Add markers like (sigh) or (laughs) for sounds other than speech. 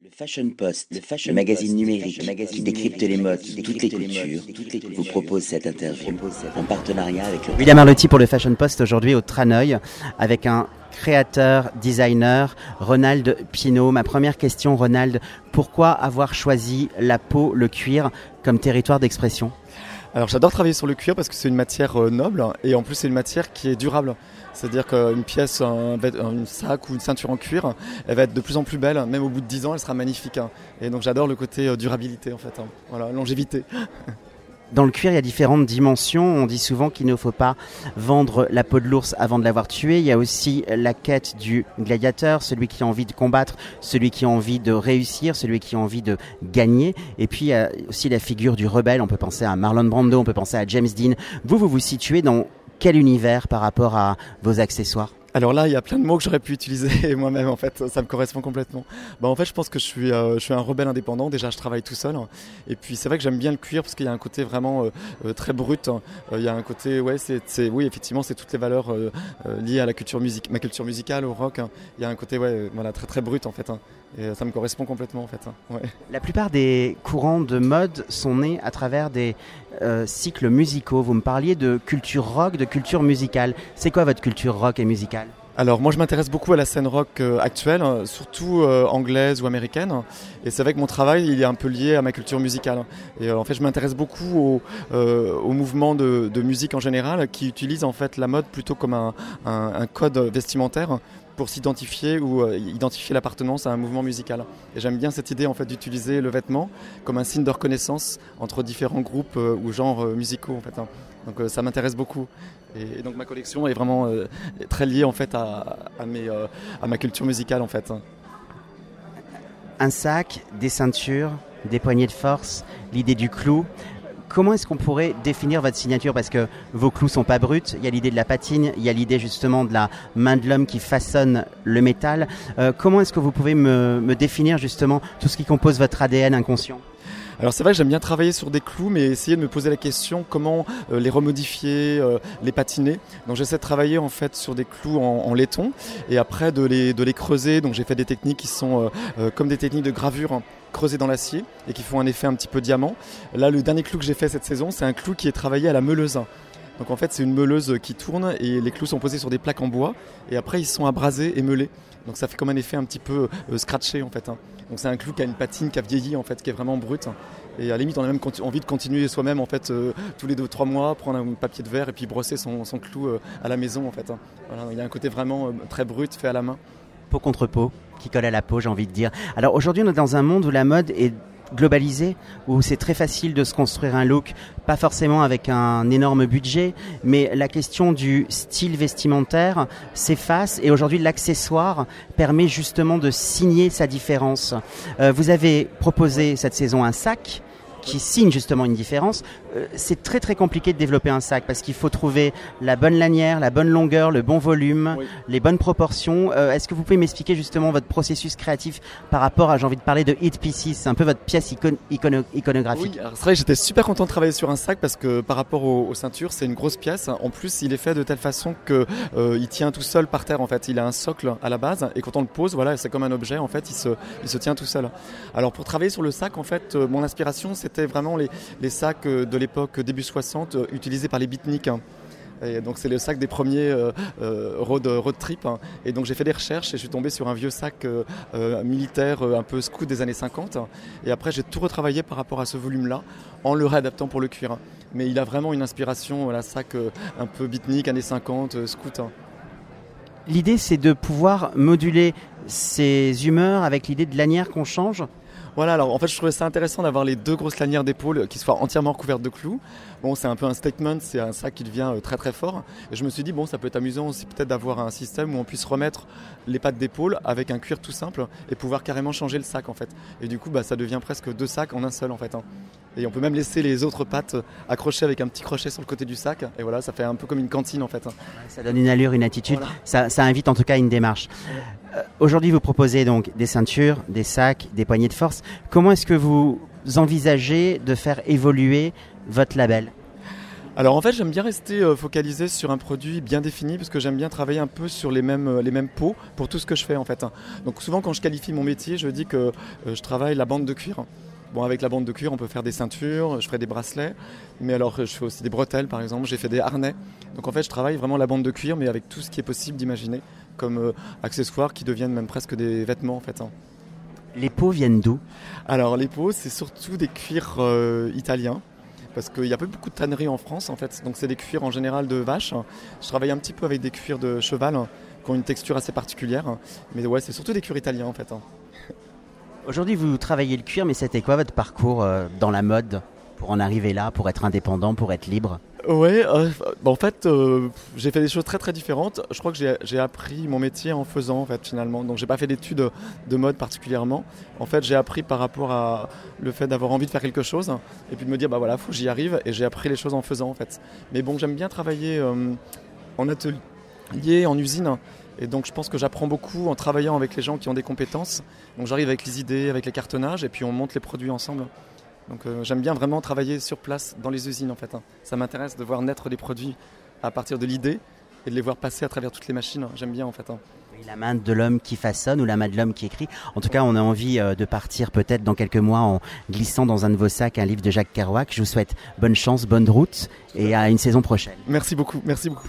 Le Fashion Post, le, fashion magazine numérique qui décrypte les modes, toutes les cultures, vous propose cette interview. En partenariat avec le... William Arlotti pour le Fashion Post aujourd'hui au Traneuil avec un créateur, designer, Ronald Pinault. Ma première question, Ronald, pourquoi avoir choisi la peau, le cuir comme territoire d'expression? Alors j'adore travailler sur le cuir parce que c'est une matière euh, noble et en plus c'est une matière qui est durable. C'est-à-dire qu'une pièce, un, sac ou une ceinture en cuir, elle va être de plus en plus belle. Même au bout de 10 ans, elle sera magnifique. Hein. Et donc j'adore le côté euh, durabilité en fait. Hein. Voilà, longévité. (laughs) Dans le cuir, il y a différentes dimensions. On dit souvent qu'il ne faut pas vendre la peau de l'ours avant de l'avoir tué. Il y a aussi la quête du gladiateur, celui qui a envie de combattre, celui qui a envie de réussir, celui qui a envie de gagner. Et puis il y a aussi la figure du rebelle. On peut penser à Marlon Brando, on peut penser à James Dean. Vous, vous vous situez dans quel univers par rapport à vos accessoires? Alors là, il y a plein de mots que j'aurais pu utiliser (laughs) moi-même. En fait, ça me correspond complètement. Bah, en fait, je pense que je suis, euh, je suis un rebelle indépendant. Déjà, je travaille tout seul. Et puis, c'est vrai que j'aime bien le cuir parce qu'il y a un côté vraiment euh, euh, très brut. Il y a un côté, ouais, c'est, oui, effectivement, c'est toutes les valeurs liées à la culture musique, ma culture musicale, au rock. Il y a un côté, ouais, voilà, très très brut en fait. Hein. Et ça me correspond complètement en fait. Hein. La plupart des courants de mode sont nés à travers des cycles musicaux. Vous me parliez de culture rock, de culture musicale. C'est quoi votre culture rock et musicale? Alors moi je m'intéresse beaucoup à la scène rock euh, actuelle, hein, surtout euh, anglaise ou américaine. Et c'est vrai que mon travail il est un peu lié à ma culture musicale. Et euh, en fait je m'intéresse beaucoup au, mouvement de, musique en général qui utilise en fait la mode plutôt comme un code vestimentaire pour s'identifier ou euh, identifier l'appartenance à un mouvement musical. Et j'aime bien cette idée en fait d'utiliser le vêtement comme un signe de reconnaissance entre différents groupes euh, ou genres euh, musicaux en fait. Hein. Donc ça m'intéresse beaucoup. Et, donc ma collection est vraiment très liée en fait à, mes, à ma culture musicale en fait. Hein. Un sac, des ceintures, des poignées de force, l'idée du clou. Comment est-ce qu'on pourrait définir votre signature? Parce que vos clous sont pas bruts. Il y a l'idée de la patine, il y a l'idée justement de la main de l'homme qui façonne le métal. Euh, comment est-ce que vous pouvez me, définir justement tout ce qui compose votre ADN inconscient? Alors c'est vrai que j'aime bien travailler sur des clous, mais essayer de me poser la question comment euh, les remodifier, euh, les patiner. Donc j'essaie de travailler en fait sur des clous en, laiton et après de les, creuser. Donc j'ai fait des techniques qui sont comme des techniques de gravure hein creusés dans l'acier et qui font un effet un petit peu diamant. Là, le dernier clou que j'ai fait cette saison, c'est un clou qui est travaillé à la meuleuse. Donc en fait, c'est une meuleuse qui tourne et les clous sont posés sur des plaques en bois et après ils sont abrasés et meulés. Donc ça fait comme un effet un petit peu euh, scratché en fait. Hein. Donc c'est un clou qui a une patine qui a vieilli en fait, qui est vraiment brute. Et à la limite, on a même envie de continuer soi-même en fait euh, tous les deux trois mois, prendre un papier de verre et puis brosser son, clou euh, à la maison en fait. Hein. il y a un côté vraiment très brut, fait à la main peau contre peau, qui colle à la peau, j'ai envie de dire. Alors aujourd'hui, on est dans un monde où la mode est globalisée, où c'est très facile de se construire un look, pas forcément avec un énorme budget, mais la question du style vestimentaire s'efface et aujourd'hui l'accessoire permet justement de signer sa différence. Euh, vous avez proposé cette saison un sac qui signe justement une différence. Euh, c'est très très compliqué de développer un sac parce qu'il faut trouver la bonne lanière, la bonne longueur, le bon volume, les bonnes proportions. Euh, est-ce que vous pouvez m'expliquer justement votre processus créatif par rapport à, j'ai envie de parler de Hit Pieces, c'est un peu votre pièce iconographique Oui, c'est vrai j'étais super content de travailler sur un sac parce que par rapport aux, ceintures, c'est une grosse pièce. En plus, il est fait de telle façon que euh, il tient tout seul par terre en fait. Il a un socle à la base et quand on le pose, voilà, c'est comme un objet en fait, il se, il se tient tout seul. Alors pour travailler sur le sac, en fait, mon inspiration c'était vraiment les, les sacs de l'époque début 60 euh, utilisé par les beatniks. Hein. Donc c'est le sac des premiers euh, euh, road, road, trip. Hein. Et donc j'ai fait des recherches et je suis tombé sur un vieux sac militaire un peu scout des années 50. Et après j'ai tout retravaillé par rapport à ce volume-là en le réadaptant pour le cuir. Mais il a vraiment une inspiration, voilà, sac un peu beatnik, années 50, scout. Hein. L'idée c'est de pouvoir moduler ses humeurs avec l'idée de lanière qu'on change? Voilà, alors en fait, je trouvais ça intéressant d'avoir les deux grosses lanières d'épaule qui soient entièrement recouvertes de clous. Bon, c'est un peu un statement, c'est un sac qui devient euh, très très fort. Et je me suis dit, bon, ça peut être amusant aussi peut-être d'avoir un système où on puisse remettre les pattes d'épaule avec un cuir tout simple et pouvoir carrément changer le sac en fait. Et du coup, bah, ça devient presque deux sacs en un seul en fait. Hein. Et on peut même laisser les autres pattes accrochées avec un petit crochet sur le côté du sac. Et voilà, ça fait un peu comme une cantine en fait. Hein. Ça donne une allure, une attitude. Ça, ça, invite en tout cas à une démarche. Euh, aujourd'hui, vous proposez donc des ceintures, des sacs, des poignées de force. Comment est-ce que vous envisagez de faire évoluer votre label? Alors en fait j'aime bien rester euh, focalisé sur un produit bien défini parce que j'aime bien travailler un peu sur les mêmes, euh, les mêmes pots pour tout ce que je fais en fait. Donc souvent quand je qualifie mon métier je dis que je travaille la bande de cuir. Bon, avec la bande de cuir, on peut faire des ceintures, je ferai des bracelets, mais alors je fais aussi des bretelles par exemple, j'ai fait des harnais. Donc en fait, je travaille vraiment la bande de cuir, mais avec tout ce qui est possible d'imaginer comme accessoires qui deviennent même presque des vêtements en fait. Hein. Les peaux viennent d'où? Alors les peaux, c'est surtout des cuirs euh, italiens. Parce qu'il n'y a pas beaucoup de tanneries en France en fait, donc c'est des cuirs en général de vache. Je travaille un petit peu avec des cuirs de cheval qui ont une texture assez particulière, mais ouais, c'est surtout des cuirs italiens en fait. Aujourd'hui, vous travaillez le cuir, mais c'était quoi votre parcours euh, dans la mode pour en arriver là, pour être indépendant, pour être libre? Ouais, euh, en fait, euh, j'ai fait des choses très très différentes. Je crois que j'ai appris mon métier en faisant, en fait, finalement. Donc, j'ai pas fait d'études de mode particulièrement. En fait, j'ai appris par rapport à le fait d'avoir envie de faire quelque chose et puis de me dire, bah voilà, faut que j'y arrive. Et j'ai appris les choses en faisant, en fait. Mais bon, j'aime bien travailler euh, en atelier, en usine. Et donc, je pense que j'apprends beaucoup en travaillant avec les gens qui ont des compétences. Donc, j'arrive avec les idées, avec les cartonnages, et puis on monte les produits ensemble. Donc euh, j'aime bien vraiment travailler sur place dans les usines en fait. Hein. Ça m'intéresse de voir naître des produits à partir de l'idée et de les voir passer à travers toutes les machines. J'aime bien en fait. Hein. La main de l'homme qui façonne ou la main de l'homme qui écrit. En tout cas, on a envie euh, de partir peut-être dans quelques mois en glissant dans un de vos sacs un livre de Jacques Kerouac. Je vous souhaite bonne chance, bonne route et à une saison prochaine. Merci beaucoup, merci beaucoup.